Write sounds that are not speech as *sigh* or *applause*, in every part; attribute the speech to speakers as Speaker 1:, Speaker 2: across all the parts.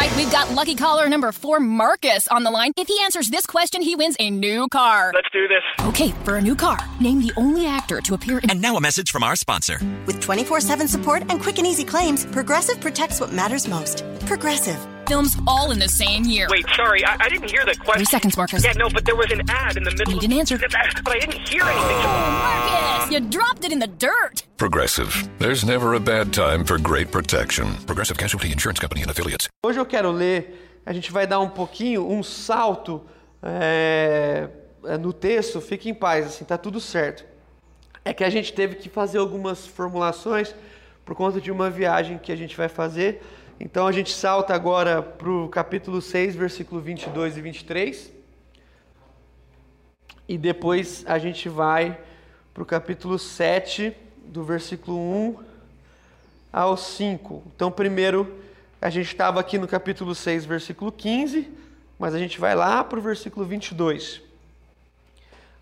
Speaker 1: right, we've got lucky caller number four, Marcus, on the line. If he answers this question, he wins a new car.
Speaker 2: Let's do this.
Speaker 1: Okay, for a new car, name the only actor to appear in.
Speaker 3: And now a message from our sponsor.
Speaker 4: With 24 7 support and quick and easy claims, Progressive protects what matters most. Progressive.
Speaker 1: Films all in the same year.
Speaker 2: Wait, sorry, I, I didn't hear the question.
Speaker 1: Three seconds, Marcus.
Speaker 2: Yeah, no, but there was an ad in the middle.
Speaker 1: You didn't answer.
Speaker 2: But I didn't hear anything.
Speaker 1: Marcus, you dropped it in the dirt.
Speaker 5: Progressive. There's never a bad time for great protection. Progressive Casualty Insurance Company and affiliates.
Speaker 6: Hoje eu quero ler, a gente vai dar um pouquinho, um salto é, no texto, fique em paz, assim, tá tudo certo. É que a gente teve que fazer algumas formulações por conta de uma viagem que a gente vai fazer. Então a gente salta agora para o capítulo 6, versículo 22 e 23. E depois a gente vai para o capítulo 7, do versículo 1 ao 5. Então, primeiro, a gente estava aqui no capítulo 6, versículo 15, mas a gente vai lá para o versículo 22.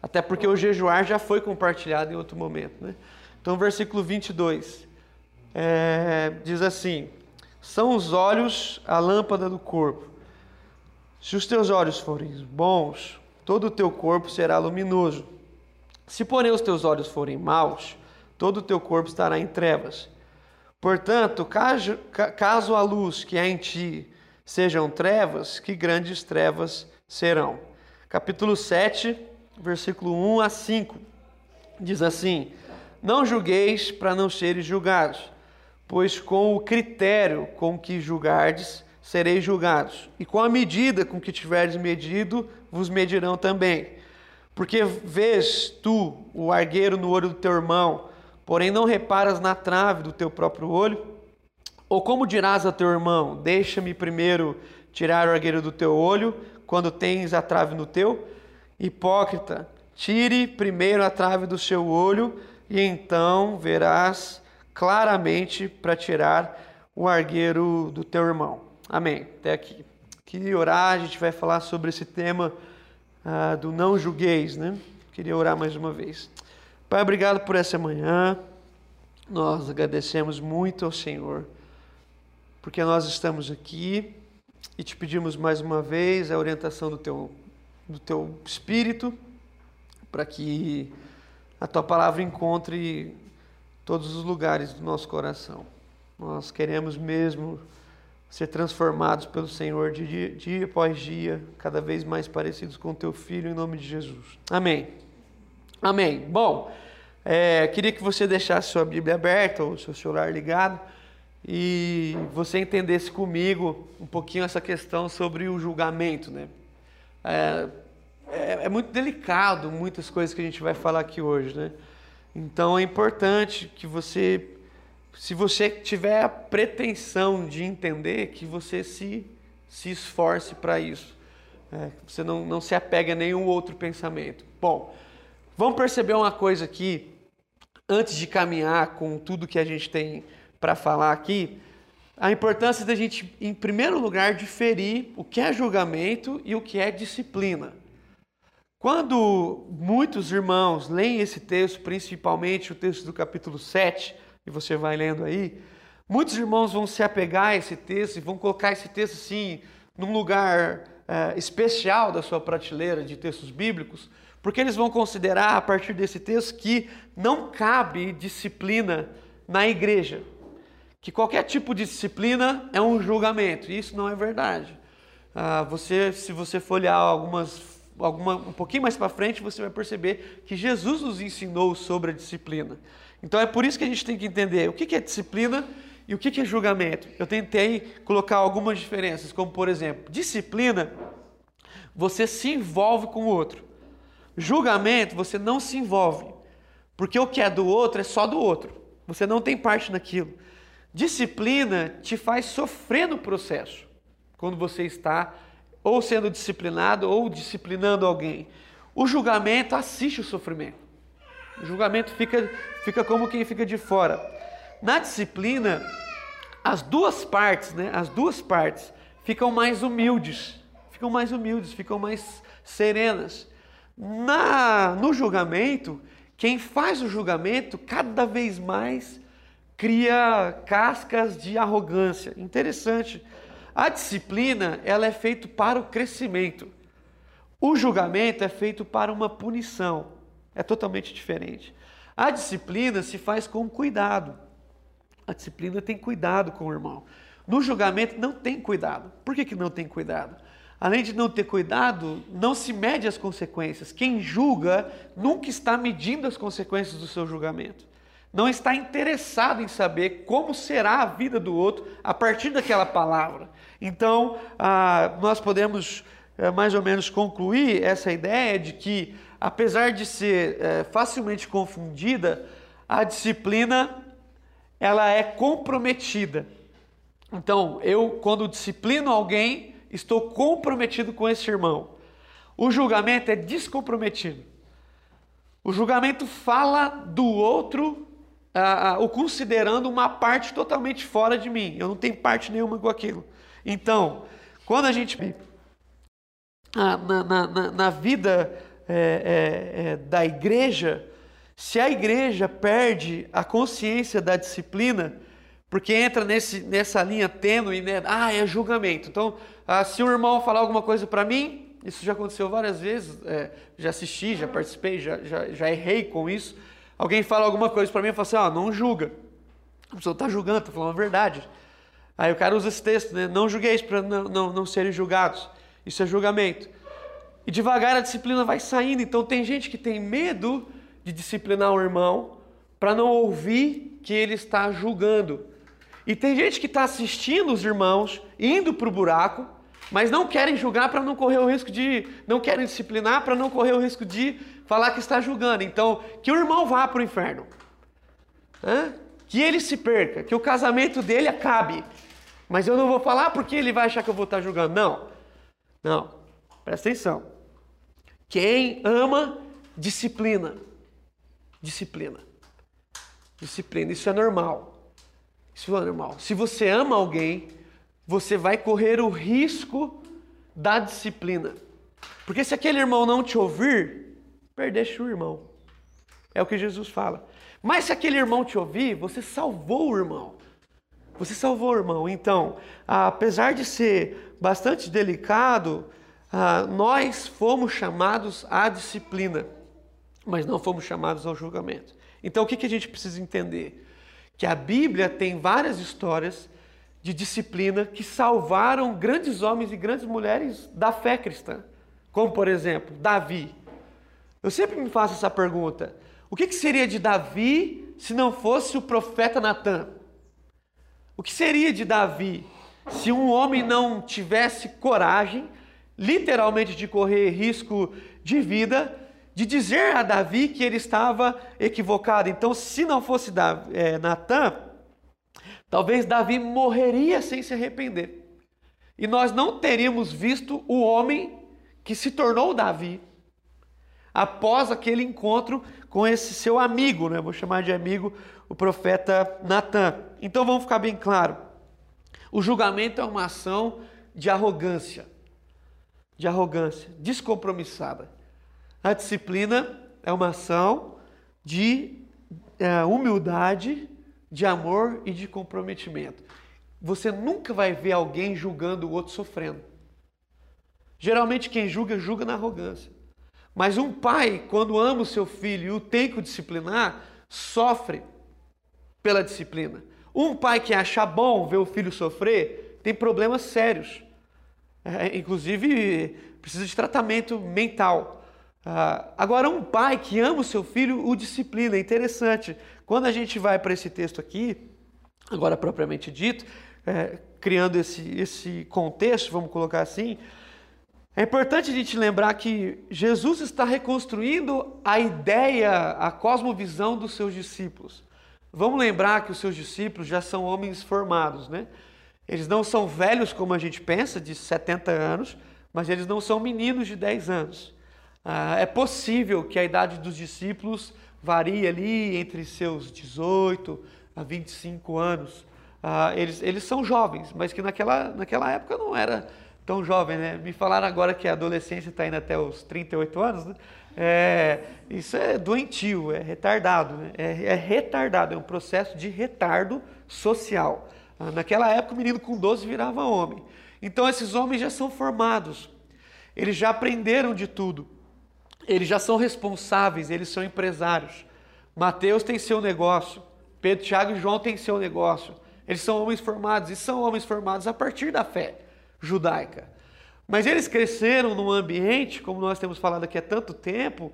Speaker 6: Até porque o jejuar já foi compartilhado em outro momento. Né? Então, versículo 22 é, diz assim: São os olhos a lâmpada do corpo. Se os teus olhos forem bons, todo o teu corpo será luminoso. Se, porém, os teus olhos forem maus, todo o teu corpo estará em trevas. Portanto, caso, caso a luz que há em ti sejam trevas, que grandes trevas serão. Capítulo 7, versículo 1 a 5, diz assim: Não julgueis para não seres julgados, pois com o critério com que julgardes, sereis julgados, e com a medida com que tiverdes medido, vos medirão também. Porque vês tu o argueiro no olho do teu irmão, porém não reparas na trave do teu próprio olho? Ou como dirás a teu irmão: Deixa-me primeiro tirar o argueiro do teu olho, quando tens a trave no teu? Hipócrita, tire primeiro a trave do seu olho, e então verás claramente para tirar o argueiro do teu irmão. Amém. Até aqui. Queria orar, a gente vai falar sobre esse tema ah, do não julgueis, né? Queria orar mais uma vez. Pai, obrigado por essa manhã. Nós agradecemos muito ao Senhor, porque nós estamos aqui e te pedimos mais uma vez a orientação do teu, do teu Espírito, para que a tua palavra encontre todos os lugares do nosso coração. Nós queremos mesmo ser transformados pelo Senhor dia, dia após dia, cada vez mais parecidos com o teu Filho, em nome de Jesus. Amém. Amém. Bom, é, queria que você deixasse sua Bíblia aberta ou seu celular ligado e você entendesse comigo um pouquinho essa questão sobre o julgamento, né? É, é, é, muito delicado muitas coisas que a gente vai falar aqui hoje, né? Então é importante que você, se você tiver a pretensão de entender, que você se, se esforce para isso. É, você não, não se apega a nenhum outro pensamento. Bom, Vamos perceber uma coisa aqui, antes de caminhar com tudo que a gente tem para falar aqui, a importância da gente, em primeiro lugar, diferir o que é julgamento e o que é disciplina. Quando muitos irmãos leem esse texto, principalmente o texto do capítulo 7, e você vai lendo aí, muitos irmãos vão se apegar a esse texto e vão colocar esse texto assim, num lugar é, especial da sua prateleira de textos bíblicos, porque eles vão considerar, a partir desse texto, que não cabe disciplina na igreja. Que qualquer tipo de disciplina é um julgamento. E isso não é verdade. Ah, você, se você for olhar algumas, alguma, um pouquinho mais para frente, você vai perceber que Jesus nos ensinou sobre a disciplina. Então é por isso que a gente tem que entender o que é disciplina e o que é julgamento. Eu tentei colocar algumas diferenças, como por exemplo, disciplina, você se envolve com o outro. Julgamento, você não se envolve, porque o que é do outro é só do outro. Você não tem parte naquilo. Disciplina te faz sofrer no processo, quando você está ou sendo disciplinado ou disciplinando alguém. O julgamento assiste o sofrimento. O julgamento fica, fica como quem fica de fora. Na disciplina, as duas partes, né, as duas partes ficam mais humildes, ficam mais humildes, ficam mais serenas. Na, no julgamento, quem faz o julgamento cada vez mais cria cascas de arrogância. Interessante. A disciplina ela é feita para o crescimento. O julgamento é feito para uma punição. É totalmente diferente. A disciplina se faz com cuidado. A disciplina tem cuidado com o irmão. No julgamento não tem cuidado. Por que, que não tem cuidado? Além de não ter cuidado, não se mede as consequências. Quem julga nunca está medindo as consequências do seu julgamento. Não está interessado em saber como será a vida do outro a partir daquela palavra. Então, ah, nós podemos eh, mais ou menos concluir essa ideia de que apesar de ser é, facilmente confundida, a disciplina ela é comprometida. Então, eu quando disciplino alguém, estou comprometido com esse irmão. O julgamento é descomprometido. O julgamento fala do outro, ah, o considerando uma parte totalmente fora de mim. Eu não tenho parte nenhuma com aquilo. Então, quando a gente na, na, na, na vida é, é, é, da igreja, se a igreja perde a consciência da disciplina, porque entra nesse, nessa linha tênue, né? Ah, é julgamento. Então, ah, se um irmão falar alguma coisa para mim, isso já aconteceu várias vezes, é, já assisti, já participei, já, já, já errei com isso. Alguém fala alguma coisa para mim e fala assim: ah, não julga. A pessoa está julgando, está falando a verdade. Aí o cara usa esse texto, né? Não julgueis para não, não, não serem julgados. Isso é julgamento. E devagar a disciplina vai saindo. Então tem gente que tem medo de disciplinar o irmão para não ouvir que ele está julgando. E tem gente que está assistindo os irmãos, indo para o buraco, mas não querem julgar para não correr o risco de. não querem disciplinar para não correr o risco de falar que está julgando. Então, que o irmão vá para o inferno. Hã? Que ele se perca, que o casamento dele acabe. Mas eu não vou falar porque ele vai achar que eu vou estar julgando. Não. Não. Presta atenção. Quem ama, disciplina. Disciplina. Disciplina. Isso é normal. Isso é normal. Se você ama alguém, você vai correr o risco da disciplina. Porque se aquele irmão não te ouvir, perdeste o irmão. É o que Jesus fala. Mas se aquele irmão te ouvir, você salvou o irmão. Você salvou o irmão. Então, apesar de ser bastante delicado, ah, nós fomos chamados à disciplina, mas não fomos chamados ao julgamento. Então, o que, que a gente precisa entender? Que a Bíblia tem várias histórias de disciplina que salvaram grandes homens e grandes mulheres da fé cristã. Como, por exemplo, Davi. Eu sempre me faço essa pergunta: o que, que seria de Davi se não fosse o profeta Natan? O que seria de Davi se um homem não tivesse coragem literalmente de correr risco de vida, de dizer a Davi que ele estava equivocado. Então, se não fosse é, Natan, talvez Davi morreria sem se arrepender. E nós não teríamos visto o homem que se tornou Davi após aquele encontro com esse seu amigo, né? vou chamar de amigo, o profeta Natan. Então vamos ficar bem claro: o julgamento é uma ação de arrogância de arrogância, descompromissada. A disciplina é uma ação de é, humildade, de amor e de comprometimento. Você nunca vai ver alguém julgando o outro sofrendo. Geralmente quem julga, julga na arrogância. Mas um pai, quando ama o seu filho e o tem que disciplinar, sofre pela disciplina. Um pai que acha bom ver o filho sofrer, tem problemas sérios. É, inclusive, precisa de tratamento mental. Ah, agora, um pai que ama o seu filho o disciplina. É interessante. Quando a gente vai para esse texto aqui, agora propriamente dito, é, criando esse, esse contexto, vamos colocar assim, é importante a gente lembrar que Jesus está reconstruindo a ideia, a cosmovisão dos seus discípulos. Vamos lembrar que os seus discípulos já são homens formados, né? Eles não são velhos como a gente pensa, de 70 anos, mas eles não são meninos de 10 anos. Ah, é possível que a idade dos discípulos varie ali entre seus 18 a 25 anos. Ah, eles, eles são jovens, mas que naquela, naquela época não era tão jovem, né? Me falaram agora que a adolescência está indo até os 38 anos, né? É, isso é doentio, é retardado, né? é, é retardado, é um processo de retardo social. Ah, Naquela época, o menino com 12 virava homem. Então, esses homens já são formados, eles já aprenderam de tudo, eles já são responsáveis, eles são empresários. Mateus tem seu negócio, Pedro, Tiago e João têm seu negócio. Eles são homens formados e são homens formados a partir da fé judaica. Mas eles cresceram num ambiente, como nós temos falado aqui há tanto tempo,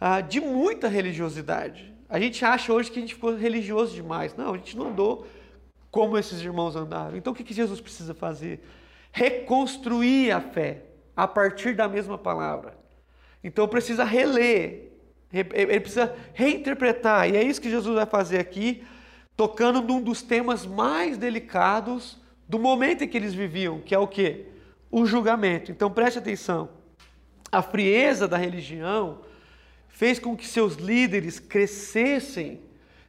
Speaker 6: ah, de muita religiosidade. A gente acha hoje que a gente ficou religioso demais. Não, a gente não andou como esses irmãos andaram. Então o que Jesus precisa fazer? Reconstruir a fé a partir da mesma palavra. Então precisa reler, re- ele precisa reinterpretar. E é isso que Jesus vai fazer aqui, tocando num dos temas mais delicados do momento em que eles viviam, que é o quê? O julgamento. Então preste atenção. A frieza da religião fez com que seus líderes crescessem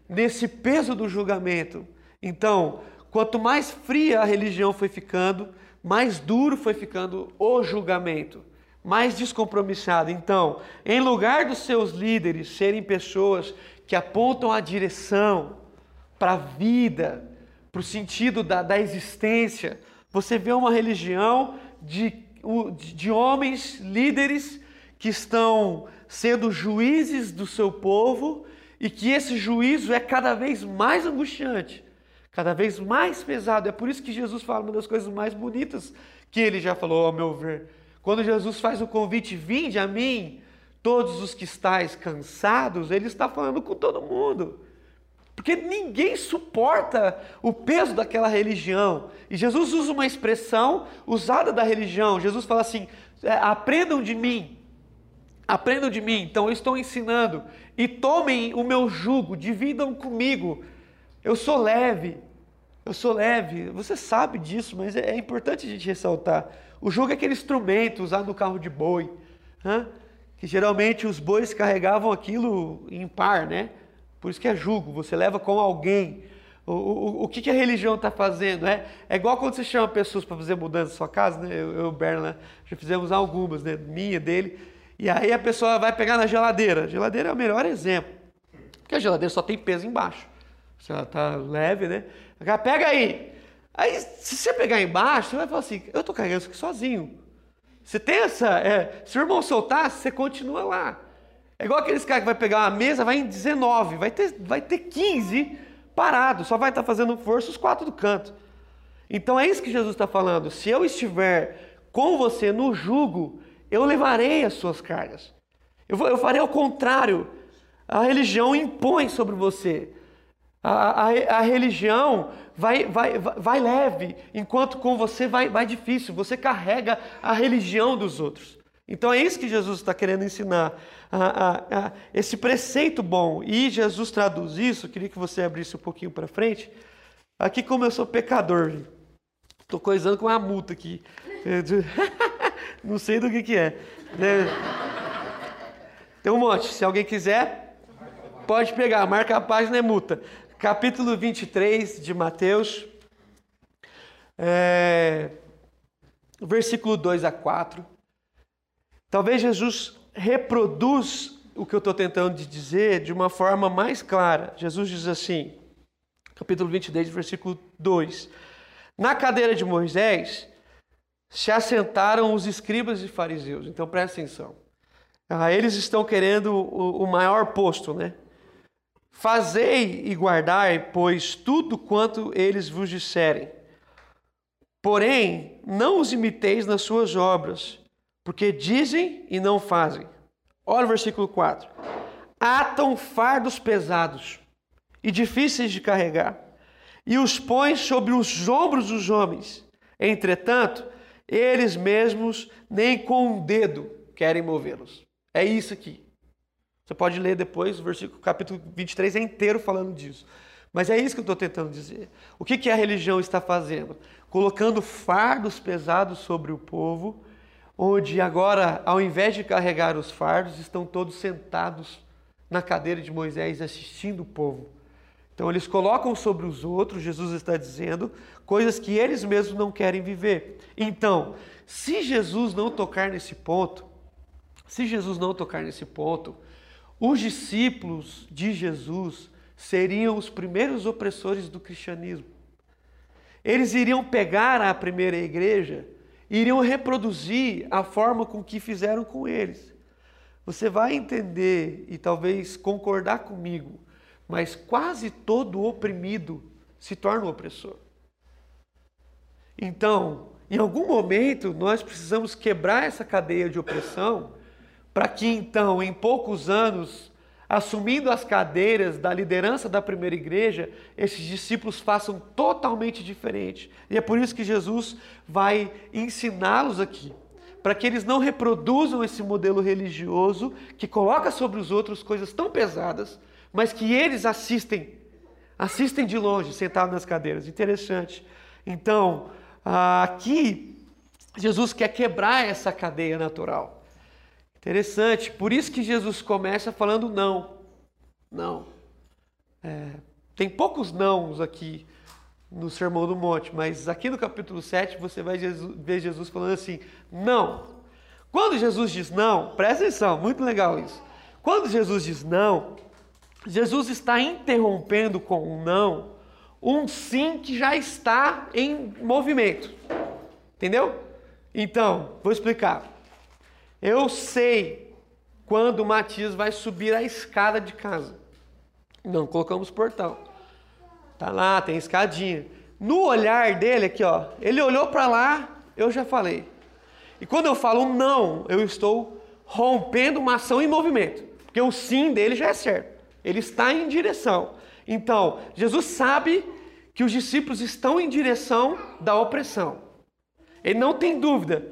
Speaker 6: nesse peso do julgamento. Então, quanto mais fria a religião foi ficando, mais duro foi ficando o julgamento, mais descompromissado. Então, em lugar dos seus líderes serem pessoas que apontam a direção para a vida, para o sentido da, da existência, você vê uma religião de, de homens líderes que estão sendo juízes do seu povo e que esse juízo é cada vez mais angustiante, cada vez mais pesado. É por isso que Jesus fala uma das coisas mais bonitas que ele já falou, ao meu ver. Quando Jesus faz o convite, vinde a mim, todos os que estáis cansados, ele está falando com todo mundo. Porque ninguém suporta o peso daquela religião. E Jesus usa uma expressão usada da religião. Jesus fala assim: é, aprendam de mim. Aprendam de mim. Então eu estou ensinando. E tomem o meu jugo, dividam comigo. Eu sou leve. Eu sou leve. Você sabe disso, mas é é importante a gente ressaltar. O jugo é aquele instrumento usado no carro de boi. hã? Que geralmente os bois carregavam aquilo em par, né? Por isso que é jugo, você leva com alguém. O, o, o que, que a religião está fazendo? É, é igual quando você chama pessoas para fazer mudança na sua casa, né? Eu, eu e o Berna já fizemos algumas, né? Minha, dele. E aí a pessoa vai pegar na geladeira. A geladeira é o melhor exemplo. Porque a geladeira só tem peso embaixo. Se ela tá leve, né? Ela, Pega aí. Aí, se você pegar embaixo, você vai falar assim: eu tô carregando isso aqui sozinho. Você tem essa. é, se o irmão soltar, você continua lá. É igual aqueles caras que vai pegar uma mesa, vai em 19, vai ter, vai ter 15 parado, só vai estar fazendo força os quatro do canto. Então é isso que Jesus está falando. Se eu estiver com você no jugo, eu levarei as suas cargas. Eu, vou- eu farei ao contrário. A religião impõe sobre você. A, a- a religião vai, vai, vai, vai leve, enquanto com você vai, vai difícil. Você carrega a religião dos outros. Então é isso que Jesus está querendo ensinar. A- a- a- esse preceito bom. E Jesus traduz isso. Queria que você abrisse um pouquinho para frente. Aqui, como eu sou pecador, estou coisando com uma multa aqui. *laughs* Não sei do que, que é. né? Tem um monte. Se alguém quiser, pode pegar. Marca a página é multa. Capítulo 23 de Mateus. É, versículo 2 a 4. Talvez Jesus reproduz o que eu estou tentando dizer de uma forma mais clara. Jesus diz assim, capítulo 23, versículo 2. Na cadeira de Moisés se assentaram os escribas e fariseus. Então presta atenção. Ah, eles estão querendo o, o maior posto, né? Fazei e guardai, pois, tudo quanto eles vos disserem. Porém, não os imiteis nas suas obras, porque dizem e não fazem. Olha o versículo 4. Atam fardos pesados e difíceis de carregar, e os põem sobre os ombros dos homens. Entretanto, eles mesmos nem com um dedo querem movê-los. É isso aqui. Você pode ler depois, o versículo, capítulo 23 é inteiro falando disso. Mas é isso que eu estou tentando dizer. O que, que a religião está fazendo? Colocando fardos pesados sobre o povo, onde agora, ao invés de carregar os fardos, estão todos sentados na cadeira de Moisés assistindo o povo. Então eles colocam sobre os outros, Jesus está dizendo, coisas que eles mesmos não querem viver. Então, se Jesus não tocar nesse ponto, se Jesus não tocar nesse ponto, os discípulos de Jesus seriam os primeiros opressores do cristianismo. eles iriam pegar a primeira igreja iriam reproduzir a forma com que fizeram com eles. Você vai entender e talvez concordar comigo, mas quase todo oprimido se torna um opressor. Então, em algum momento, nós precisamos quebrar essa cadeia de opressão para que então, em poucos anos, assumindo as cadeiras da liderança da primeira igreja, esses discípulos façam totalmente diferente. E é por isso que Jesus vai ensiná-los aqui, para que eles não reproduzam esse modelo religioso que coloca sobre os outros coisas tão pesadas, mas que eles assistem, assistem de longe, sentados nas cadeiras. Interessante. Então, aqui Jesus quer quebrar essa cadeia natural. Interessante. Por isso que Jesus começa falando não. Não. É, tem poucos nãos aqui no Sermão do Monte, mas aqui no capítulo 7 você vai ver Jesus falando assim: não. Quando Jesus diz não, presta atenção, muito legal isso. Quando Jesus diz não, Jesus está interrompendo com um não um sim que já está em movimento. Entendeu? Então, vou explicar. Eu sei quando o Matias vai subir a escada de casa. Não colocamos portão. Tá lá, tem escadinha. No olhar dele aqui, ó, ele olhou para lá, eu já falei. E quando eu falo não, eu estou rompendo uma ação em movimento, porque o sim dele já é certo. Ele está em direção. Então, Jesus sabe que os discípulos estão em direção da opressão. Ele não tem dúvida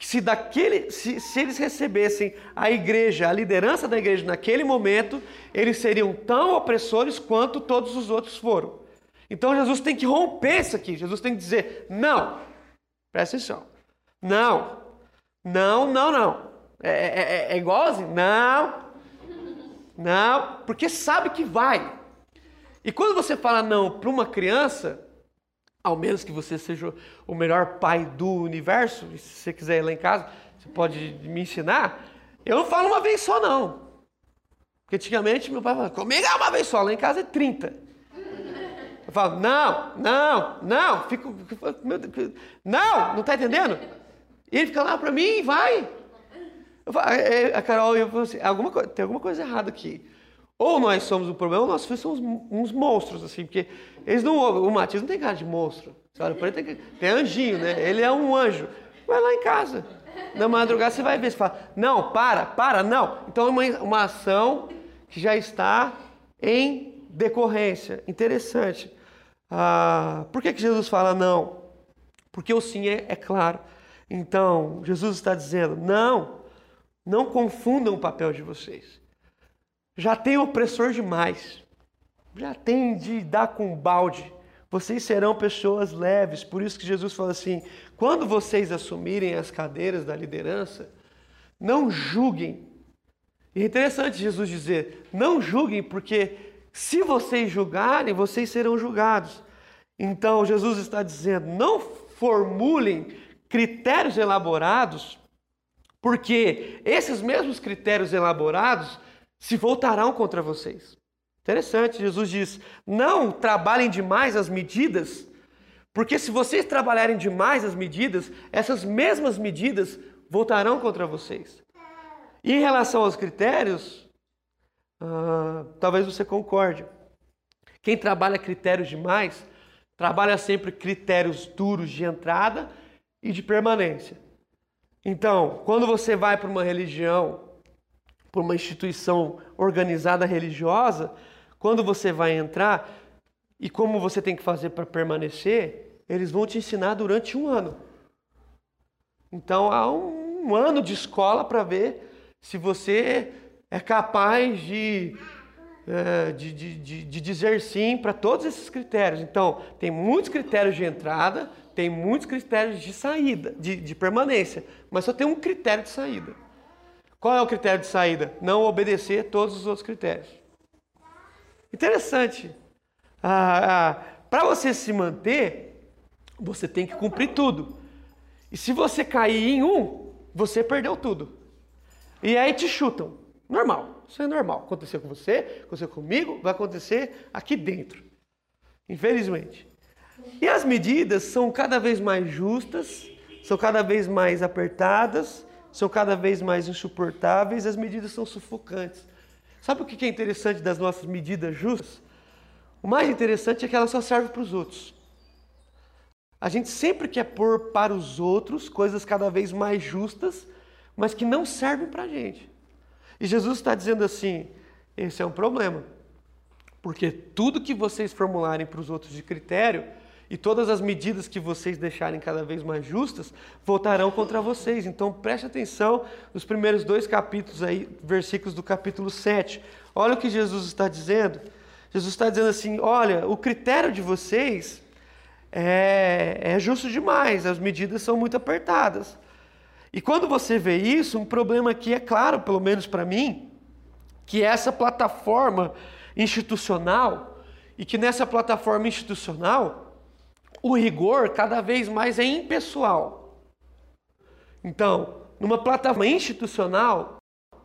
Speaker 6: que se, daquele, se, se eles recebessem a igreja, a liderança da igreja naquele momento, eles seriam tão opressores quanto todos os outros foram. Então Jesus tem que romper isso aqui. Jesus tem que dizer: não, presta atenção. Não, não, não, não. É, é, é, é igualzinho? Não, não, porque sabe que vai. E quando você fala não para uma criança, ao menos que você seja o melhor pai do universo, e se você quiser ir lá em casa, você pode me ensinar. Eu não falo uma vez só, não. Porque antigamente meu pai falava, comigo é uma vez só, lá em casa é 30. Eu falo, não, não, não, fico, Deus, não, não está entendendo? E ele fica lá para mim vai. Falo, é, é, a Carol, eu falo assim, alguma, tem alguma coisa errada aqui. Ou nós somos o problema, ou filhos são uns monstros, assim, porque eles não O Matias não tem cara de monstro. Olha ele, tem, tem anjinho, né? Ele é um anjo. Vai lá em casa. Na madrugada você vai ver, você fala, não, para, para, não. Então é uma, uma ação que já está em decorrência. Interessante. Ah, por que, que Jesus fala não? Porque o sim é, é claro. Então, Jesus está dizendo, não, não confundam o papel de vocês já tem opressor demais, já tem de dar com balde. Vocês serão pessoas leves, por isso que Jesus fala assim: quando vocês assumirem as cadeiras da liderança, não julguem. E é interessante Jesus dizer: não julguem, porque se vocês julgarem, vocês serão julgados. Então Jesus está dizendo: não formulem critérios elaborados, porque esses mesmos critérios elaborados se voltarão contra vocês. Interessante, Jesus diz: não trabalhem demais as medidas, porque se vocês trabalharem demais as medidas, essas mesmas medidas voltarão contra vocês. E em relação aos critérios, uh, talvez você concorde. Quem trabalha critérios demais, trabalha sempre critérios duros de entrada e de permanência. Então, quando você vai para uma religião por uma instituição organizada religiosa, quando você vai entrar e como você tem que fazer para permanecer, eles vão te ensinar durante um ano. Então há um, ano de escola para ver se você é capaz de, é, de, de, de dizer sim para todos esses critérios. Então, tem muitos critérios de entrada, tem muitos critérios de saída, de, de permanência, mas só tem um critério de saída. Qual é o critério de saída? Não obedecer todos os outros critérios. Interessante. Ah, ah, Para você se manter, você tem que cumprir tudo. E se você cair em um, você perdeu tudo. E aí te chutam. Normal. Isso é normal. Aconteceu com você, aconteceu comigo, vai acontecer aqui dentro. Infelizmente. E as medidas são cada vez mais justas, são cada vez mais apertadas, são cada vez mais insuportáveis, as medidas são sufocantes. Sabe o que é interessante das nossas medidas justas? O mais interessante é que elas só servem para os outros. A gente sempre quer pôr para os outros coisas cada vez mais justas, mas que não servem para a gente. E Jesus está dizendo assim: esse é um problema. Porque tudo que vocês formularem para os outros de critério e todas as medidas que vocês deixarem cada vez mais justas voltarão contra vocês. Então preste atenção nos primeiros dois capítulos aí, versículos do capítulo 7. Olha o que Jesus está dizendo. Jesus está dizendo assim: olha, o critério de vocês é, é justo demais, as medidas são muito apertadas. E quando você vê isso, um problema aqui é claro, pelo menos para mim, que essa plataforma institucional e que nessa plataforma institucional o rigor cada vez mais é impessoal. Então, numa plataforma institucional,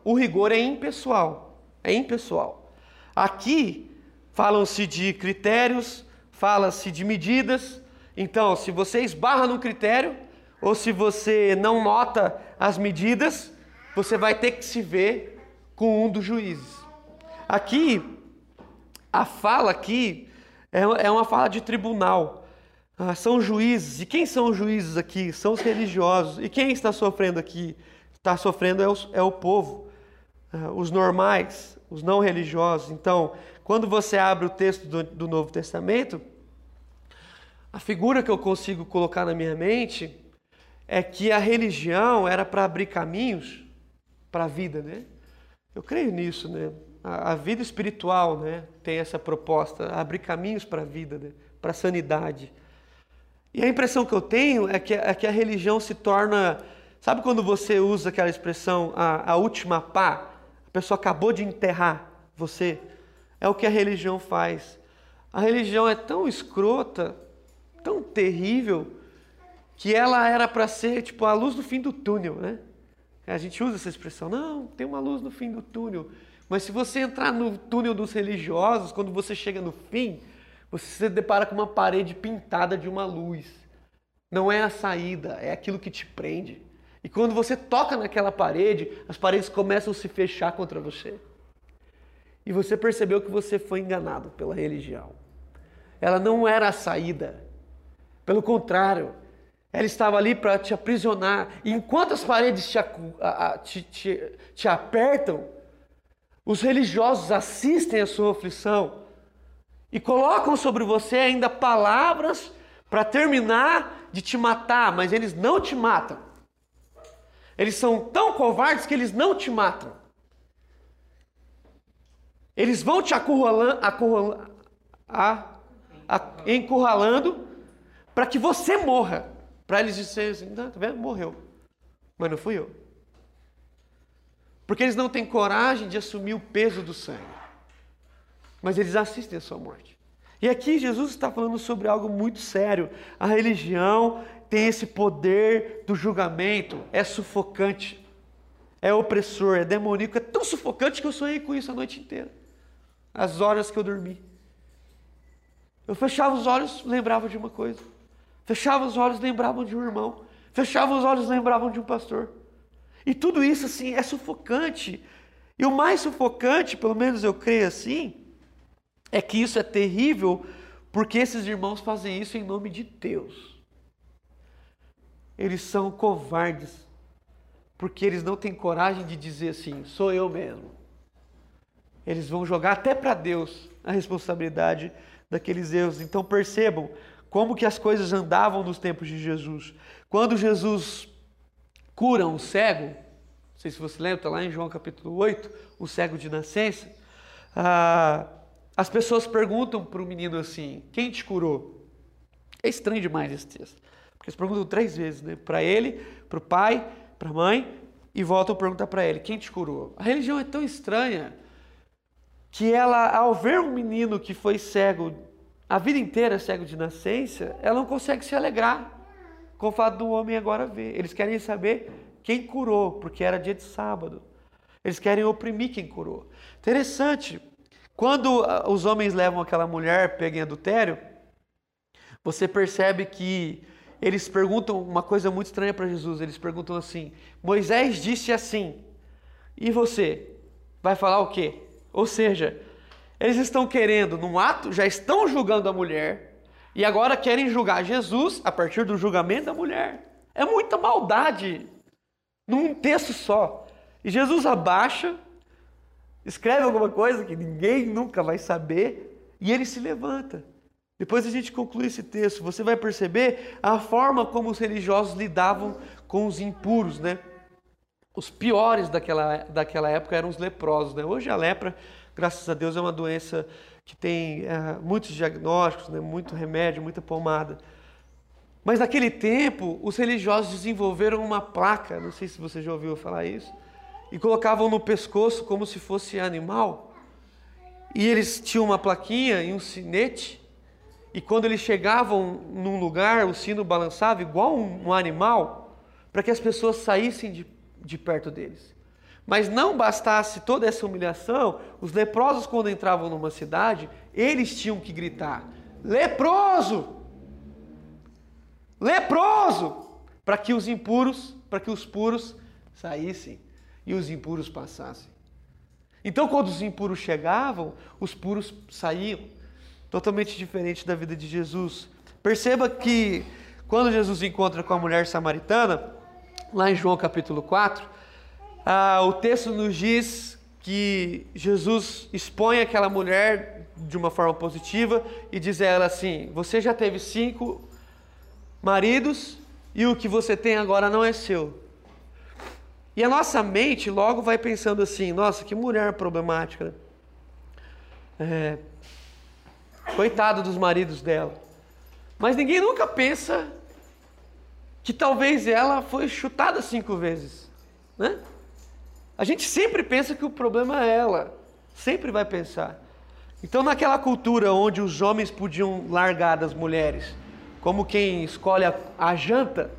Speaker 6: o rigor é impessoal, é impessoal. Aqui falam-se de critérios, fala-se de medidas. Então, se você esbarra no critério ou se você não nota as medidas, você vai ter que se ver com um dos juízes. Aqui, a fala aqui é, é uma fala de tribunal. Ah, são juízes. E quem são os juízes aqui? São os religiosos. E quem está sofrendo aqui? Está sofrendo é o, é o povo, ah, os normais, os não religiosos. Então, quando você abre o texto do, do Novo Testamento, a figura que eu consigo colocar na minha mente é que a religião era para abrir caminhos para a vida, né? Eu creio nisso, né? A, a, vida espiritual, né, tem essa proposta, abrir caminhos para a vida, né? para a sanidade. E a impressão que eu tenho é que, é que a religião se torna, sabe quando você usa aquela expressão, a, a última pá? A pessoa acabou de enterrar você. É o que a religião faz. A religião é tão escrota, tão terrível, que ela era para ser tipo a luz no fim do túnel, né? A gente usa essa expressão, não, tem uma luz no fim do túnel. Mas se você entrar no túnel dos religiosos, quando você chega no fim, você se depara com uma parede pintada de uma luz. Não é a saída, é aquilo que te prende. E quando você toca naquela parede, as paredes começam a se fechar contra você. E você percebeu que você foi enganado pela religião. Ela não era a saída. Pelo contrário, ela estava ali para te aprisionar. E enquanto as paredes te, te, te, te apertam, os religiosos assistem à sua aflição e colocam sobre você ainda palavras para terminar de te matar, mas eles não te matam. Eles são tão covardes que eles não te matam. Eles vão te acurralando, acurralando, encurralando para que você morra. Para eles dizerem assim, tá vendo? Morreu. Mas não fui eu. Porque eles não têm coragem de assumir o peso do sangue. Mas eles assistem a sua morte. E aqui Jesus está falando sobre algo muito sério. A religião tem esse poder do julgamento, é sufocante, é opressor, é demoníaco, é tão sufocante que eu sonhei com isso a noite inteira. As horas que eu dormi. Eu fechava os olhos, lembrava de uma coisa. Fechava os olhos, lembravam de um irmão. Fechava os olhos, lembravam de um pastor. E tudo isso, assim, é sufocante. E o mais sufocante, pelo menos eu creio assim, é que isso é terrível porque esses irmãos fazem isso em nome de Deus. Eles são covardes porque eles não têm coragem de dizer assim: sou eu mesmo. Eles vão jogar até para Deus a responsabilidade daqueles erros. Então percebam como que as coisas andavam nos tempos de Jesus. Quando Jesus cura um cego, não sei se você lembra, está lá em João capítulo 8, o cego de nascença, ah, as pessoas perguntam para o menino assim, quem te curou? É estranho demais esse texto, porque eles perguntam três vezes, né? Para ele, para o pai, para a mãe, e voltam a perguntar para ele, quem te curou? A religião é tão estranha que ela, ao ver um menino que foi cego a vida inteira cego de nascença, ela não consegue se alegrar com o fato do homem agora ver. Eles querem saber quem curou, porque era dia de sábado. Eles querem oprimir quem curou. Interessante, quando ah, os homens levam aquela mulher pega em adultério, você percebe que eles perguntam uma coisa muito estranha para Jesus. Eles perguntam assim: Moisés disse assim, e você vai falar o quê? Ou seja, eles estão querendo, num ato, já estão julgando a mulher e agora querem julgar Jesus a partir do julgamento da mulher. É muita maldade num texto só. E Jesus abaixa, escreve alguma coisa que ninguém nunca vai saber e ele se levanta. Depois a gente conclui esse texto, você vai perceber a forma como os religiosos lidavam com os impuros, né? Os piores daquela, daquela época eram os leprosos, né? Hoje a lepra, graças a Deus, é uma doença que tem é, muitos diagnósticos, né? muito remédio, muita pomada. Mas naquele tempo, os religiosos desenvolveram uma placa, não sei se você já ouviu falar isso, e colocavam no pescoço como se fosse animal. E eles tinham uma plaquinha e um sinete e quando eles chegavam num lugar, o sino balançava igual um, animal, para que as pessoas saíssem de, de perto deles. Mas não bastasse toda essa humilhação, os leprosos, quando entravam numa cidade, eles tinham que gritar: leproso! Leproso! Para que os impuros, para que os puros saíssem e os impuros passassem. Então, quando os impuros chegavam, os puros saíam totalmente diferente da vida de Jesus. Perceba que quando Jesus encontra com a mulher samaritana, lá em João capítulo 4, ah, o texto nos diz que Jesus expõe aquela mulher de uma forma positiva e diz a ela assim: Você já teve cinco maridos e o que você tem agora não é seu. E a nossa mente logo vai pensando assim: Nossa, que mulher problemática. Né? É, Coitado dos maridos dela. Mas ninguém nunca pensa que talvez ela foi chutada cinco vezes, né? A gente sempre pensa que o problema é ela, sempre vai pensar. Então, naquela cultura onde os homens podiam largar das mulheres, como quem escolhe a, a janta,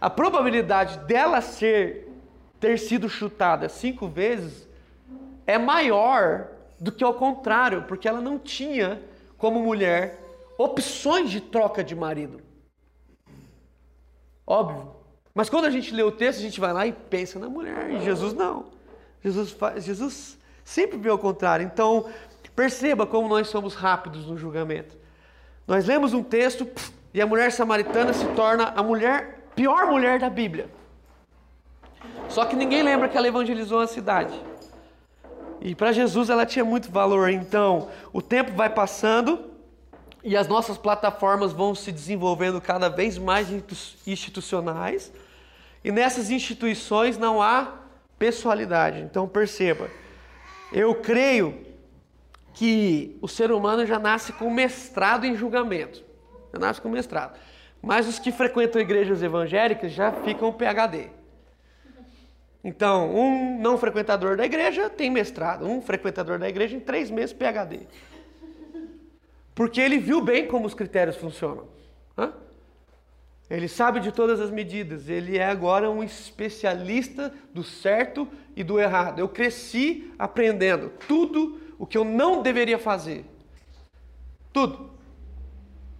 Speaker 6: a probabilidade dela ser ter sido chutada cinco vezes é maior do que ao contrário, porque ela não tinha como mulher, opções de troca de marido. Óbvio. Mas quando a gente lê o texto, a gente vai lá e pensa na mulher. E Jesus não. Jesus, faz, Jesus sempre vê o contrário. Então, perceba como nós somos rápidos no julgamento. Nós lemos um texto e a mulher samaritana se torna a mulher, pior mulher da Bíblia. Só que ninguém lembra que ela evangelizou a cidade. E para Jesus ela tinha muito valor. Então, o tempo vai passando e as nossas plataformas vão se desenvolvendo cada vez mais institucionais. E nessas instituições não há pessoalidade. Então, perceba, eu creio que o ser humano já nasce com mestrado em julgamento. Já nasce com mestrado. Mas os que frequentam igrejas evangélicas já ficam PhD. Então, um não frequentador da igreja tem mestrado, um frequentador da igreja em três meses PhD. Porque ele viu bem como os critérios funcionam. Hã? Ele sabe de todas as medidas. Ele é agora um especialista do certo e do errado. Eu cresci aprendendo tudo o que eu não deveria fazer. Tudo.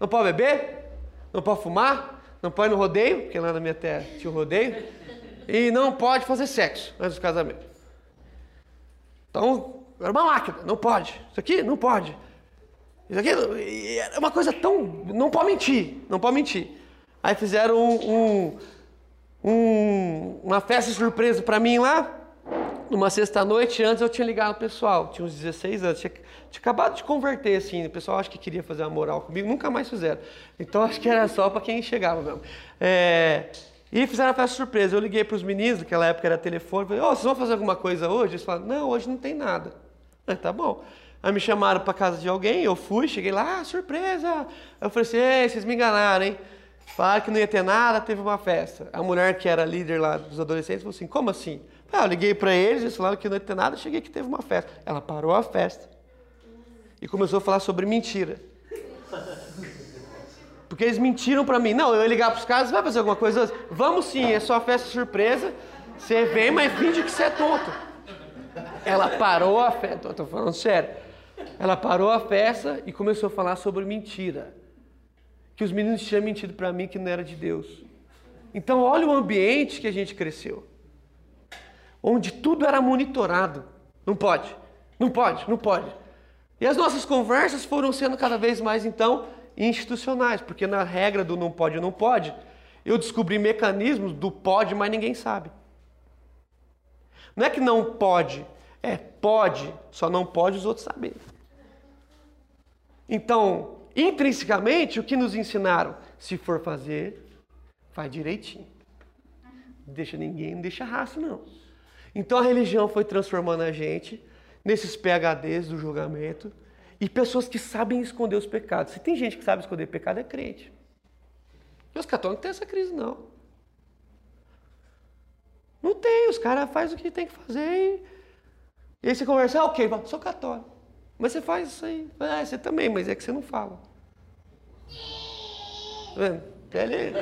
Speaker 6: Não pode beber, não pode fumar, não pode ir no rodeio, porque lá na minha terra tinha o rodeio e não pode fazer sexo antes do casamento. Então, era uma máquina, não pode. Isso aqui não pode. Isso aqui é uma coisa tão. Não pode mentir, não pode mentir. Aí fizeram um, um, um, uma festa surpresa para mim lá. Numa sexta-noite, antes eu tinha ligado o pessoal, tinha uns 16 anos, tinha, tinha, acabado de converter, assim, o pessoal acho que queria fazer uma moral comigo, nunca mais fizeram. Então acho que era só para quem chegava mesmo. É, e fizeram a festa surpresa. Eu liguei para os meninos, naquela época era telefone, falei, oh, vocês vão fazer alguma coisa hoje? Eles falaram, não, hoje não tem nada. Ah, tá bom. Aí me chamaram para casa de alguém, eu fui, cheguei lá, ah, surpresa. Eu falei assim, ei, vocês me enganaram, hein? Falaram que não ia ter nada, teve uma festa. A mulher que era líder lá dos adolescentes falou assim, como assim? Ah, eu liguei para eles, eles falaram que não ia ter nada, cheguei que teve uma festa. Ela parou a festa e começou a falar sobre mentira. Porque eles mentiram para mim. Não, eu ia ligar para os caras, vai fazer alguma coisa? Vamos sim, é só festa surpresa. Você vem, mas finge que você é tonto. Ela parou a festa, estou falando sério. Ela parou a festa e começou a falar sobre mentira. que os meninos tinham mentido para mim que não era de Deus. Então, olha o ambiente que a gente cresceu. Onde tudo era monitorado. Não pode, não pode, não pode. E as nossas conversas foram sendo cada vez mais, então, institucionais, porque na regra do não pode, não pode, eu descobri mecanismos do pode, mas ninguém sabe. Não é que não pode, é pode, só não pode os outros saberem. Então, intrinsecamente, o que nos ensinaram? Se for fazer, faz direitinho. Não deixa ninguém, não deixa raça, não. Então a religião foi transformando a gente nesses PHDs do julgamento e pessoas que sabem esconder os pecados. Se tem gente que sabe esconder pecado, é crente. E os católicos não têm essa crise, não. Não tem, os caras fazem o que tem que fazer e, e aí você conversa, ah, ok, sou católico. Mas você faz isso aí. Ah, você também, mas é que você não fala. Tá vendo? Ele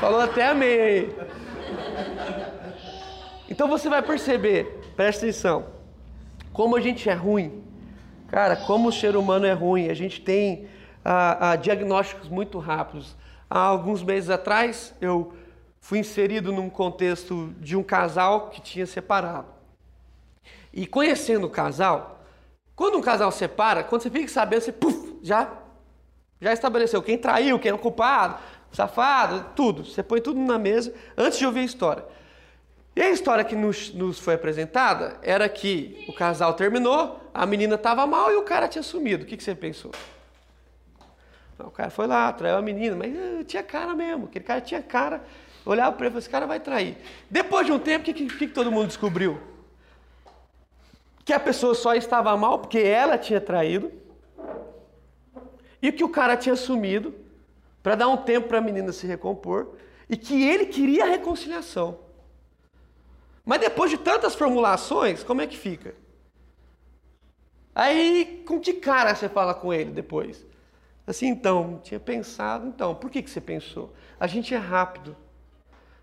Speaker 6: falou até amém aí. Então você vai perceber, presta atenção, como a gente é ruim. Cara, como o ser humano é ruim. A gente tem ah, ah, diagnósticos muito rápidos. Há alguns meses atrás, eu fui inserido num contexto de um casal que tinha separado. E conhecendo o casal, quando um casal separa, quando você fica sabendo, você puf, já, já estabeleceu quem traiu, quem é o culpado, safado, tudo. Você põe tudo na mesa antes de ouvir a história. E a história que nos, nos foi apresentada era que o casal terminou, a menina estava mal e o cara tinha sumido. O que, que você pensou? O cara foi lá, traiu a menina, mas uh, tinha cara mesmo. Aquele cara tinha cara. Olhava para ele e esse cara vai trair. Depois de um tempo, o que, que, que todo mundo descobriu? Que a pessoa só estava mal porque ela tinha traído e que o cara tinha sumido para dar um tempo para a menina se recompor e que ele queria a reconciliação. Mas depois de tantas formulações, como é que fica? Aí, com que cara você fala com ele depois? Assim, então, tinha pensado, então, por que, que você pensou? A gente é rápido.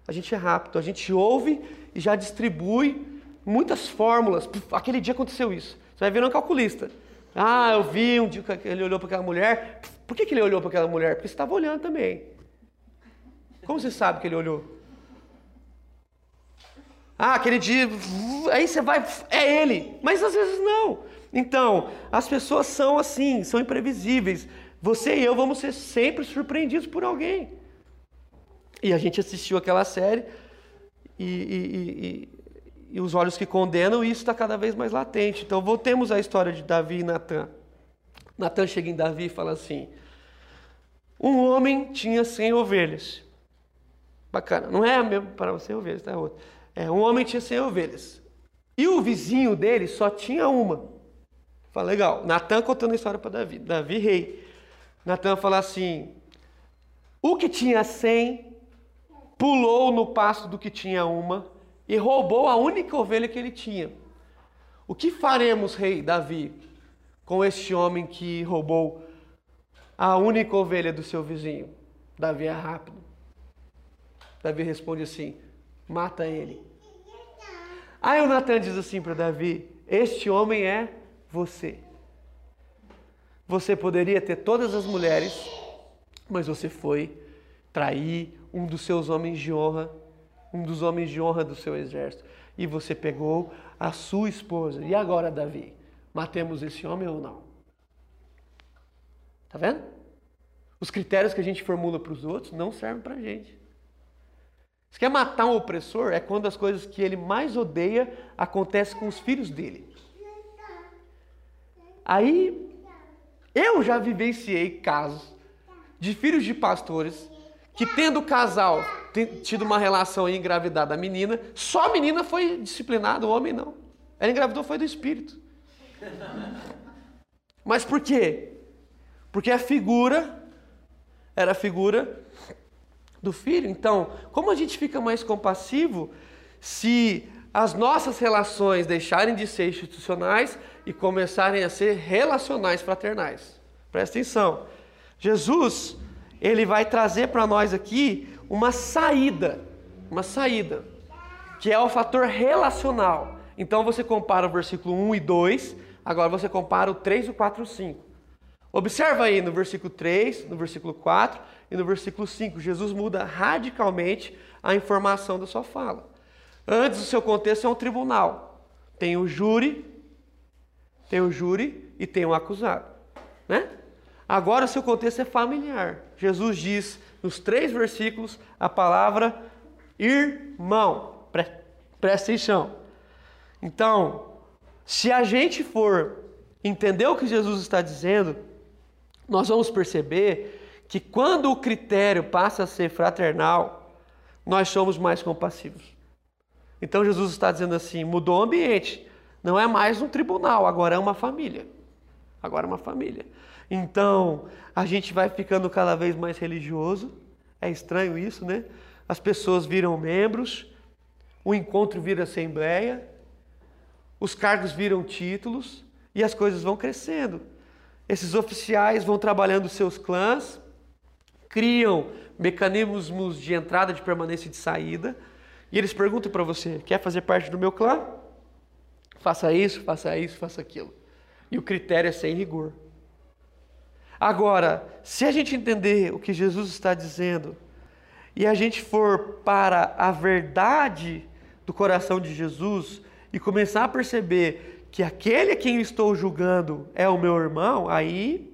Speaker 6: A gente é rápido, a gente ouve e já distribui muitas fórmulas. Puf, aquele dia aconteceu isso. Você vai virar um calculista. Ah, eu vi um dia que ele olhou para aquela mulher. Por que, que ele olhou para aquela mulher? Porque você estava olhando também. Como você sabe que ele olhou? Ah, aquele dia. Aí você vai. É ele. Mas às vezes não. Então, as pessoas são assim, são imprevisíveis. Você e eu vamos ser sempre surpreendidos por alguém. E a gente assistiu aquela série e, e, e, e os olhos que condenam, e isso está cada vez mais latente. Então voltemos à história de Davi e Natan. Natan chega em Davi e fala assim: Um homem tinha 100 ovelhas. Bacana, não é mesmo para você ovelhas, tá outro. É, um homem tinha 100 ovelhas. E o vizinho dele só tinha uma. Fala, legal. Natan contando a história para Davi. Davi, rei. Natan fala assim: O que tinha 100 pulou no pasto do que tinha uma e roubou a única ovelha que ele tinha. O que faremos, rei Davi, com este homem que roubou a única ovelha do seu vizinho? Davi é rápido. Davi responde assim: mata ele. Aí o Natan diz assim para Davi: Este homem é você. Você poderia ter todas as mulheres, mas você foi trair um dos seus homens de honra, um dos homens de honra do seu exército, e você pegou a sua esposa. E agora, Davi, matemos esse homem ou não? Tá vendo? Os critérios que a gente formula para os outros não servem para a gente. Se quer matar um opressor, é quando as coisas que ele mais odeia acontecem com os filhos dele. Aí, eu já vivenciei casos de filhos de pastores que, tendo o casal tido uma relação e engravidado a menina, só a menina foi disciplinada, o homem não. Ela engravidou foi do espírito. Mas por quê? Porque a figura era a figura do filho. Então, como a gente fica mais compassivo se as nossas relações deixarem de ser institucionais e começarem a ser relacionais fraternais? Presta atenção. Jesus, ele vai trazer para nós aqui uma saída, uma saída, que é o fator relacional. Então você compara o versículo 1 e 2, agora você compara o 3, o 4 e o 5. Observa aí no versículo 3, no versículo 4 e no versículo 5. Jesus muda radicalmente a informação da sua fala. Antes, o seu contexto é um tribunal. Tem o júri, tem o júri e tem o acusado. Né? Agora, o seu contexto é familiar. Jesus diz nos três versículos a palavra irmão. Pre presta atenção. Então, se a gente for entender o que Jesus está dizendo, nós vamos perceber que quando o critério passa a ser fraternal, nós somos mais compassivos. Então Jesus está dizendo assim: mudou o ambiente. Não é mais um tribunal, agora é uma família. Agora é uma família. Então, a gente vai ficando cada vez mais religioso. É estranho isso, né? As pessoas viram membros, o encontro vira assembleia, os cargos viram títulos e as coisas vão crescendo. Esses oficiais vão trabalhando seus clãs, criam mecanismos de entrada, de permanência e de saída, e eles perguntam para você: quer fazer parte do meu clã? Faça isso, faça isso, faça aquilo. E o critério é sem rigor. Agora, se a gente entender o que Jesus está dizendo e a gente for para a verdade do coração de Jesus e começar a perceber que aquele a quem eu estou julgando é o meu irmão, aí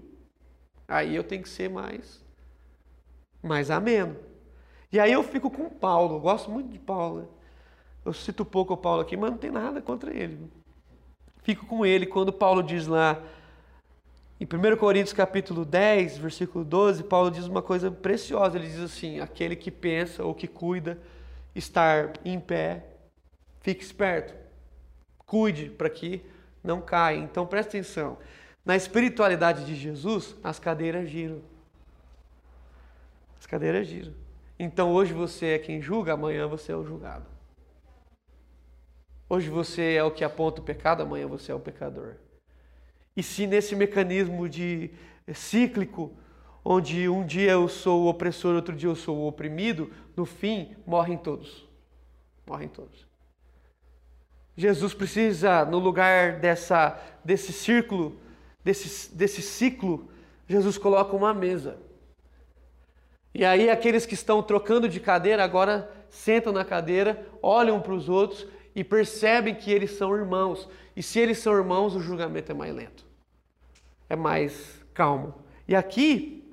Speaker 6: aí eu tenho que ser mais mais ameno. E aí eu fico com Paulo, eu gosto muito de Paulo. Né? Eu cito pouco o Paulo aqui, mas não tem nada contra ele. Fico com ele quando Paulo diz lá em 1 Coríntios capítulo 10, versículo 12, Paulo diz uma coisa preciosa. Ele diz assim: aquele que pensa ou que cuida estar em pé, fique esperto. Cuide para que não caia. Então preste atenção. Na espiritualidade de Jesus, as cadeiras giram. As cadeiras giram. Então hoje você é quem julga, amanhã você é o julgado. Hoje você é o que aponta o pecado, amanhã você é o pecador. E se nesse mecanismo de cíclico, onde um dia eu sou o opressor, outro dia eu sou o oprimido, no fim morrem todos. Morrem todos. Jesus precisa, no lugar dessa, desse círculo, desse, desse ciclo, Jesus coloca uma mesa. E aí aqueles que estão trocando de cadeira agora sentam na cadeira, olham para os outros e percebem que eles são irmãos. E se eles são irmãos, o julgamento é mais lento, é mais calmo. E aqui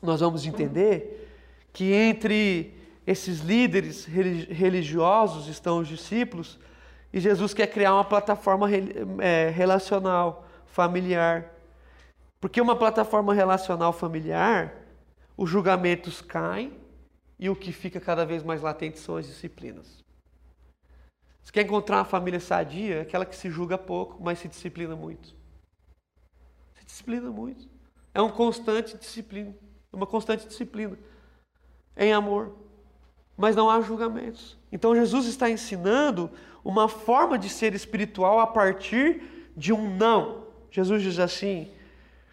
Speaker 6: nós vamos entender que entre esses líderes religiosos estão os discípulos e Jesus quer criar uma plataforma é, relacional, familiar. Porque uma plataforma relacional familiar, os julgamentos caem e o que fica cada vez mais latente são as disciplinas. Você quer encontrar uma família sadia? É aquela que se julga pouco, mas se disciplina muito. Se disciplina muito. É um constante disciplina, uma constante disciplina em amor, mas não há julgamentos. Então Jesus está ensinando uma forma de ser espiritual a partir de um não. Jesus diz assim,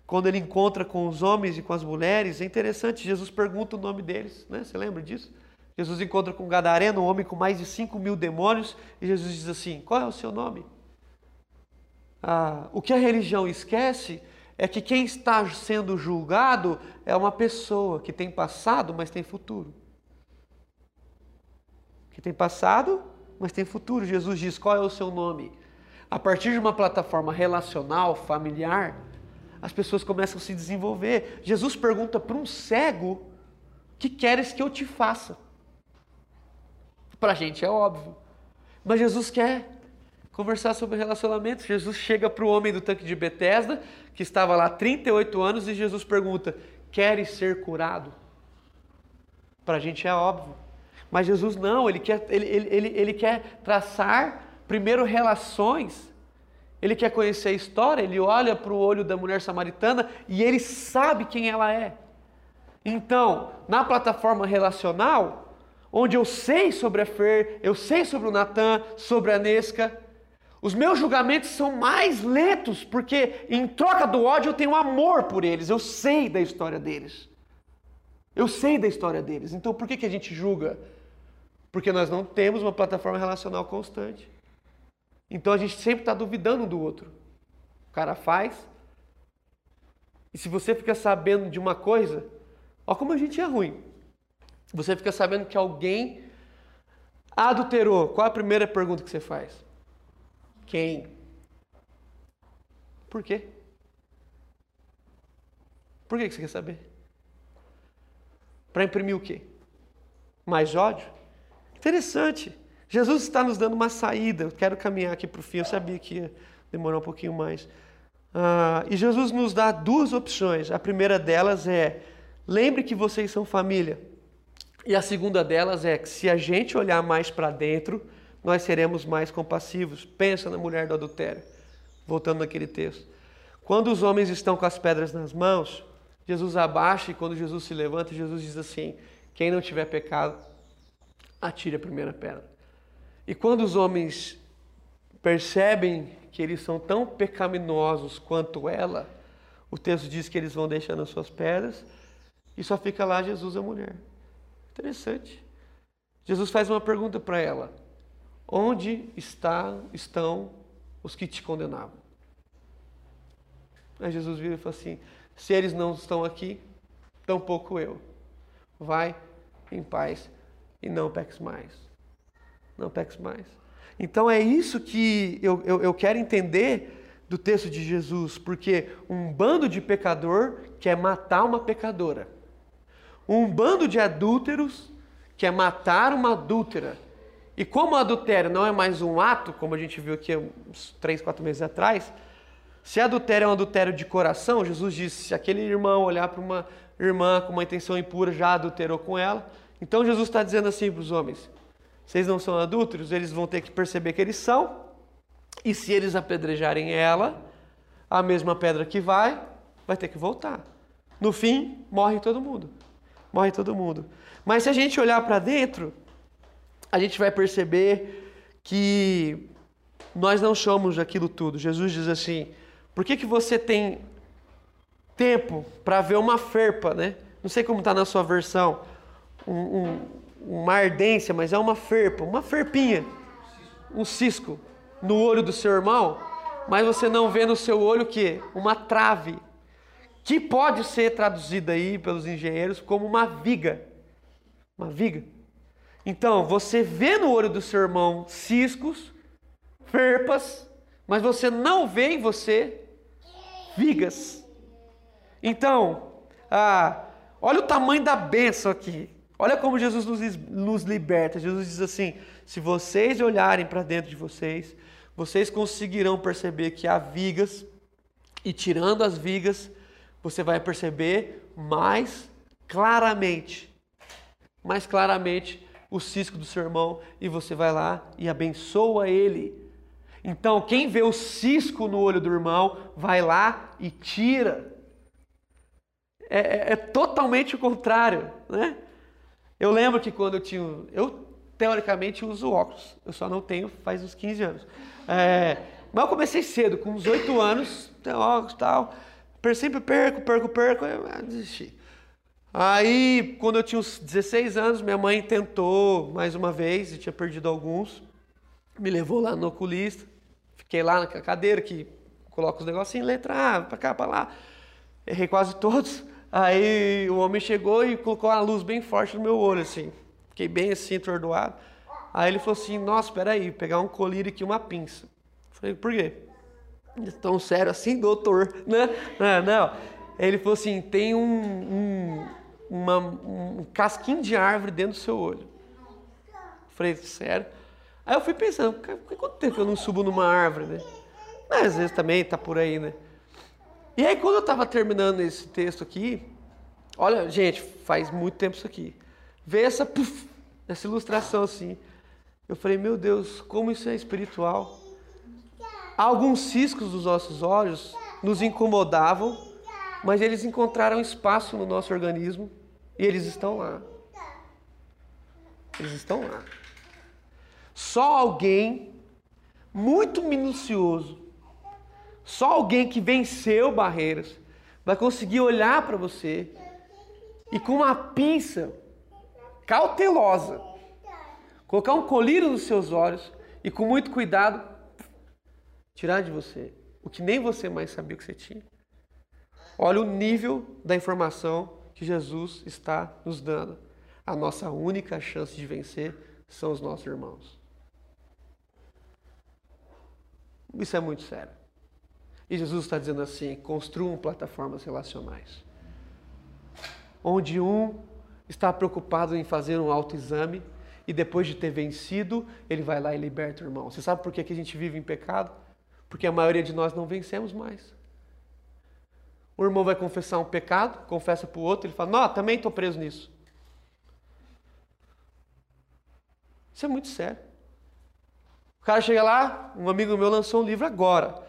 Speaker 6: quando ele encontra com os homens e com as mulheres, é interessante, Jesus pergunta o nome deles, né? Você lembra disso? Jesus encontra com gadareno, um homem com mais de 5 mil demônios, e Jesus diz assim: Qual é o seu nome? Ah, o que a religião esquece é que quem está sendo julgado é uma pessoa que tem passado, mas tem futuro. Que tem passado, mas tem futuro. Jesus diz: qual é o seu nome? A partir de uma plataforma relacional, familiar, as pessoas começam a se desenvolver. Jesus pergunta para um cego: que queres que eu te faça? Para a gente é óbvio. Mas Jesus quer conversar sobre relacionamento. Jesus chega para o homem do tanque de Betesda, que estava lá há 38 anos, e Jesus pergunta: Queres ser curado? Para a gente é óbvio. Mas Jesus não, ele quer, ele, ele, ele, ele quer traçar primeiro relações. Ele quer conhecer a história, ele olha para o olho da mulher samaritana e ele sabe quem ela é. Então, na plataforma relacional, onde eu sei sobre a Fer, eu sei sobre o Natan, sobre a Nesca, os meus julgamentos são mais lentos, porque em troca do ódio eu tenho amor por eles, eu sei da história deles. Eu sei da história deles. Então por que, que a gente julga? Porque nós não temos uma plataforma relacional constante. Então a gente sempre está duvidando do outro. O cara faz, E se você fica sabendo de uma coisa, ó como a gente é ruim. Você fica sabendo que alguém adulterou. Qual a primeira pergunta que você faz? Quem? Por quê? Por que você quer saber? Para imprimir o quê? Mais ódio? Interessante. Jesus está nos dando uma saída. Eu quero caminhar aqui para o fim. Eu sabia que ia demorar um pouquinho mais. Ah, e Jesus nos dá duas opções. A primeira delas é: lembre que vocês são família. E a segunda delas é que se a gente olhar mais para dentro, nós seremos mais compassivos. Pensa na mulher do adultério. Voltando naquele texto. Quando os homens estão com as pedras nas mãos, Jesus abaixa e quando Jesus se levanta, Jesus diz assim: Quem não tiver pecado, atire a primeira pedra. E quando os homens percebem que eles são tão pecaminosos quanto ela, o texto diz que eles vão deixando as suas pedras e só fica lá Jesus a mulher. Interessante. Jesus faz uma pergunta para ela: Onde está, estão os que te condenavam? Aí Jesus vira e fala assim: Se eles não estão aqui, tampouco eu. Vai em paz e não peques mais. Não peques mais. Então é isso que eu, eu, eu quero entender do texto de Jesus, porque um bando de pecador quer matar uma pecadora. Um bando de adúlteros quer matar uma adúltera. E como o adultério não é mais um ato, como a gente viu aqui uns três, quatro meses atrás, se adultério é um adultério de coração, Jesus disse: se aquele irmão olhar para uma irmã com uma intenção impura, já adulterou com ela. Então Jesus está dizendo assim para os homens: vocês não são adúlteros, eles vão ter que perceber que eles são, e se eles apedrejarem ela, a mesma pedra que vai, vai ter que voltar. No fim, morre todo mundo. Morre todo mundo. Mas se a gente olhar para dentro, a gente vai perceber que nós não somos aquilo tudo. Jesus diz assim: por que, que você tem tempo para ver uma ferpa, né? Não sei como está na sua versão, um, um, uma ardência, mas é uma ferpa, uma ferpinha, um cisco no olho do seu irmão, mas você não vê no seu olho que? Uma trave, que pode ser traduzida aí pelos engenheiros como uma viga. Uma viga. Então, você vê no olho do seu irmão ciscos, ferpas, mas você não vê em você vigas. Então, ah, olha o tamanho da benção aqui. Olha como Jesus nos, nos liberta. Jesus diz assim: se vocês olharem para dentro de vocês, vocês conseguirão perceber que há vigas, e tirando as vigas, você vai perceber mais claramente, mais claramente o cisco do seu irmão, e você vai lá e abençoa ele. Então, quem vê o cisco no olho do irmão, vai lá e tira. É, é, é totalmente o contrário, né? Eu lembro que quando eu tinha. Eu, teoricamente, uso óculos. Eu só não tenho faz uns 15 anos. É, mas eu comecei cedo, com uns 8 anos, tenho óculos e tal. Sempre perco, perco, perco, eu desisti. Aí, quando eu tinha uns 16 anos, minha mãe tentou mais uma vez, e tinha perdido alguns. Me levou lá no oculista. Fiquei lá na cadeira que coloca os negocinhos, letra A, pra cá, pra lá. Errei quase todos. Aí o homem chegou e colocou uma luz bem forte no meu olho, assim. Fiquei bem assim, atordoado. Aí ele falou assim, nossa, peraí, pegar um colírio aqui uma pinça. Falei, por quê? Tão sério assim, doutor, né? Não, não. Ele falou assim, tem um, um, uma, um casquinho de árvore dentro do seu olho. Falei, sério? Aí eu fui pensando, quanto tempo eu não subo numa árvore, né? Mas às vezes também tá por aí, né? E aí, quando eu estava terminando esse texto aqui, olha, gente, faz muito tempo isso aqui. Veio essa, puff, essa ilustração assim. Eu falei, meu Deus, como isso é espiritual. Alguns ciscos dos nossos olhos nos incomodavam, mas eles encontraram espaço no nosso organismo e eles estão lá. Eles estão lá. Só alguém muito minucioso só alguém que venceu barreiras vai conseguir olhar para você e com uma pinça cautelosa colocar um colírio nos seus olhos e com muito cuidado tirar de você o que nem você mais sabia que você tinha. Olha o nível da informação que Jesus está nos dando. A nossa única chance de vencer são os nossos irmãos. Isso é muito sério. E Jesus está dizendo assim: construam plataformas relacionais. Onde um está preocupado em fazer um autoexame e depois de ter vencido, ele vai lá e liberta o irmão. Você sabe por que a gente vive em pecado? Porque a maioria de nós não vencemos mais. O irmão vai confessar um pecado, confessa para o outro, ele fala: Não, também estou preso nisso. Isso é muito sério. O cara chega lá, um amigo meu lançou um livro agora.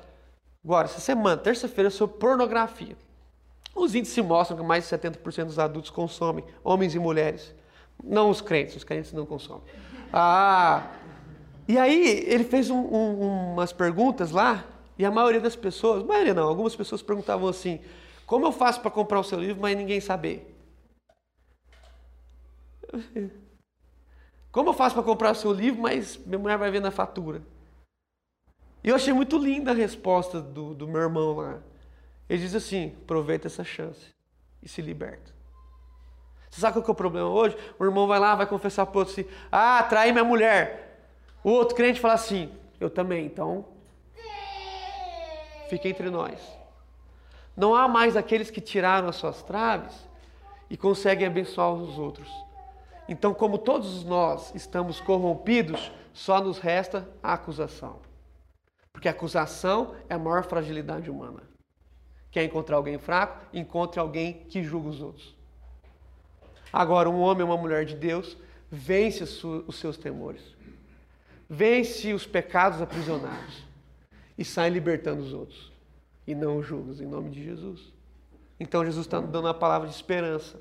Speaker 6: Agora, essa semana, terça-feira, sobre pornografia. Os índices mostram que mais de 70% dos adultos consomem, homens e mulheres. Não os crentes, os crentes não consomem. Ah! E aí, ele fez um, um, umas perguntas lá, e a maioria das pessoas, maioria não, algumas pessoas perguntavam assim: como eu faço para comprar o seu livro, mas ninguém saber? *laughs* Como eu faço para comprar o seu livro, mas minha mulher vai ver na fatura? E eu achei muito linda a resposta do, do meu irmão lá. Ele diz assim: aproveita essa chance e se liberta. Você sabe qual que é o problema hoje? O irmão vai lá, vai confessar para o outro assim: ah, traí minha mulher. O outro crente fala assim: eu também, então. Fica entre nós. Não há mais aqueles que tiraram as suas traves e conseguem abençoar os outros. Então, como todos nós estamos corrompidos, só nos resta a acusação. Porque a acusação é a maior fragilidade humana. Quer encontrar alguém fraco? Encontre alguém que julga os outros. Agora, um homem ou uma mulher de Deus vence os seus temores, vence os pecados aprisionados e sai libertando os outros. E não os em nome de Jesus. Então, Jesus está dando a palavra de esperança.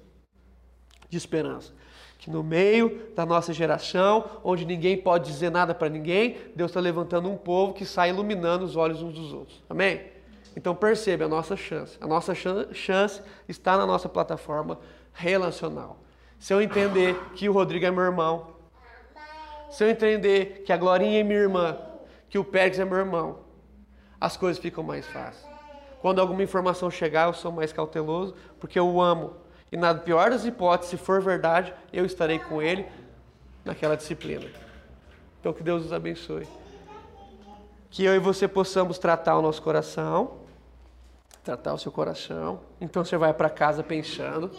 Speaker 6: De esperança que no meio da nossa geração, onde ninguém pode dizer nada para ninguém, Deus está levantando um povo que sai iluminando os olhos uns dos outros. Amém? Então perceba a nossa chance. A nossa chance está na nossa plataforma relacional. Se eu entender que o Rodrigo é meu irmão, se eu entender que a Glorinha é minha irmã, que o Pérez é meu irmão, as coisas ficam mais fáceis. Quando alguma informação chegar, eu sou mais cauteloso, porque eu o amo. E na pior das hipóteses, se for verdade, eu estarei com ele naquela disciplina. Então que Deus nos abençoe. Que eu e você possamos tratar o nosso coração, tratar o seu coração. Então você vai para casa pensando.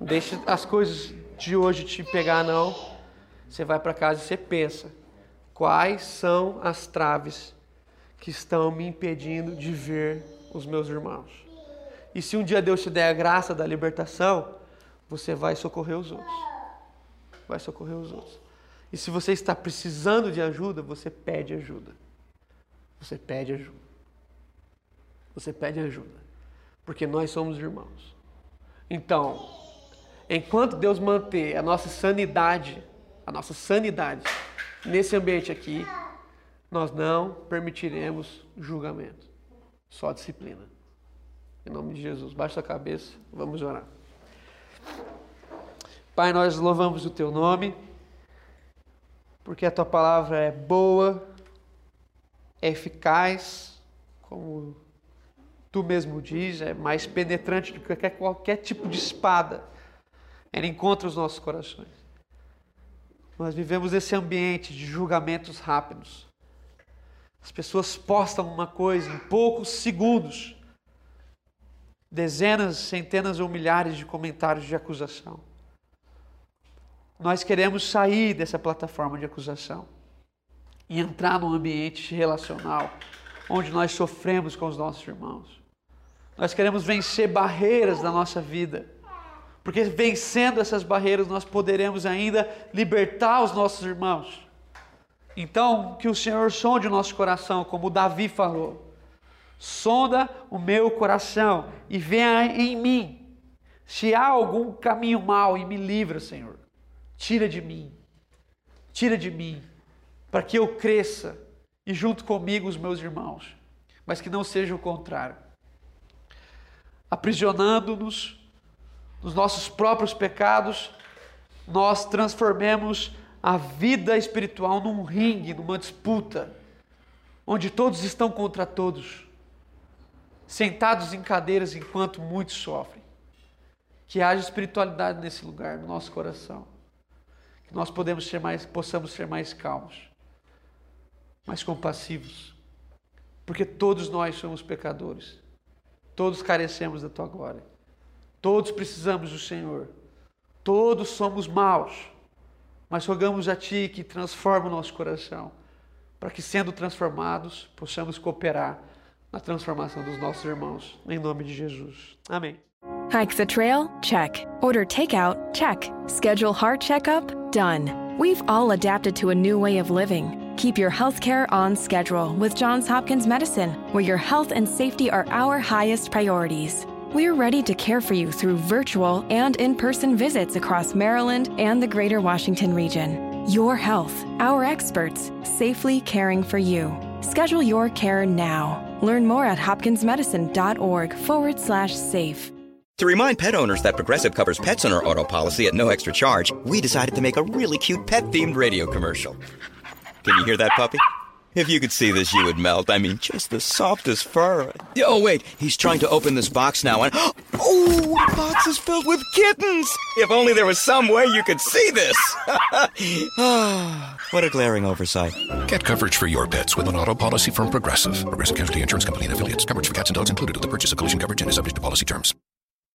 Speaker 6: Deixe as coisas de hoje te pegar não. Você vai para casa e você pensa: quais são as traves que estão me impedindo de ver os meus irmãos? E se um dia Deus te der a graça da libertação, você vai socorrer os outros. Vai socorrer os outros. E se você está precisando de ajuda, você pede ajuda. Você pede ajuda. Você pede ajuda. Porque nós somos irmãos. Então, enquanto Deus manter a nossa sanidade, a nossa sanidade nesse ambiente aqui, nós não permitiremos julgamento, só disciplina. Em nome de Jesus, baixa a cabeça, vamos orar. Pai, nós louvamos o teu nome, porque a tua palavra é boa, é eficaz, como tu mesmo diz, é mais penetrante do que qualquer, tipo de espada. Ela encontra os nossos corações. Nós vivemos esse ambiente de julgamentos rápidos. As pessoas postam uma coisa em poucos segundos dezenas, centenas ou milhares de comentários de acusação. Nós queremos sair dessa plataforma de acusação e entrar num ambiente relacional onde nós sofremos com os nossos irmãos. Nós queremos vencer barreiras na nossa vida, porque vencendo essas barreiras nós poderemos ainda libertar os nossos irmãos. Então, que o Senhor sonde o nosso coração, como Davi falou sonda o meu coração e venha em mim. Se há algum caminho mau e me livra, Senhor, tira de mim, tira de mim, para que eu cresça e junto comigo os meus irmãos, mas que não seja o contrário. Aprisionando-nos nos nossos próprios pecados, nós transformemos a vida espiritual num ringue, numa disputa, onde todos estão contra todos sentados em cadeiras enquanto muitos sofrem. Que haja espiritualidade nesse lugar, no nosso coração. Que nós podemos ser mais, possamos ser mais calmos, mais compassivos. Porque todos nós somos pecadores. Todos carecemos da tua glória. Todos precisamos do Senhor. Todos somos maus. Mas rogamos a Ti que transforma o nosso coração, para que, sendo transformados, possamos cooperar na transformação dos nossos irmãos. Em nome de Jesus. Amém.
Speaker 3: Hike the trail? Check. Order takeout? Check. Schedule heart checkup? Done. We've all adapted to a new way of living. Keep your healthcare on schedule with Johns Hopkins Medicine, where your health and safety are our highest priorities. We're ready to care for you through virtual and in person visits across Maryland and the greater Washington region. Your health, our experts, safely caring for you. Schedule your care now. Learn more at hopkinsmedicine.org forward slash safe.
Speaker 7: To remind pet owners that Progressive covers pets on our auto policy at no extra charge, we decided to make a really cute pet themed radio commercial. Can you hear that puppy? If you could see this, you would melt. I mean, just the softest fur. Oh, wait, he's trying to open this box now, and *gasps* oh, the box is filled with kittens! If only there was some way you could see this! *laughs* *sighs* What a glaring oversight.
Speaker 5: Get coverage for your pets with an auto policy from Progressive. Progressive Casualty Insurance Company and affiliates. Coverage for cats and dogs included with the purchase of collision coverage and is subject to policy terms.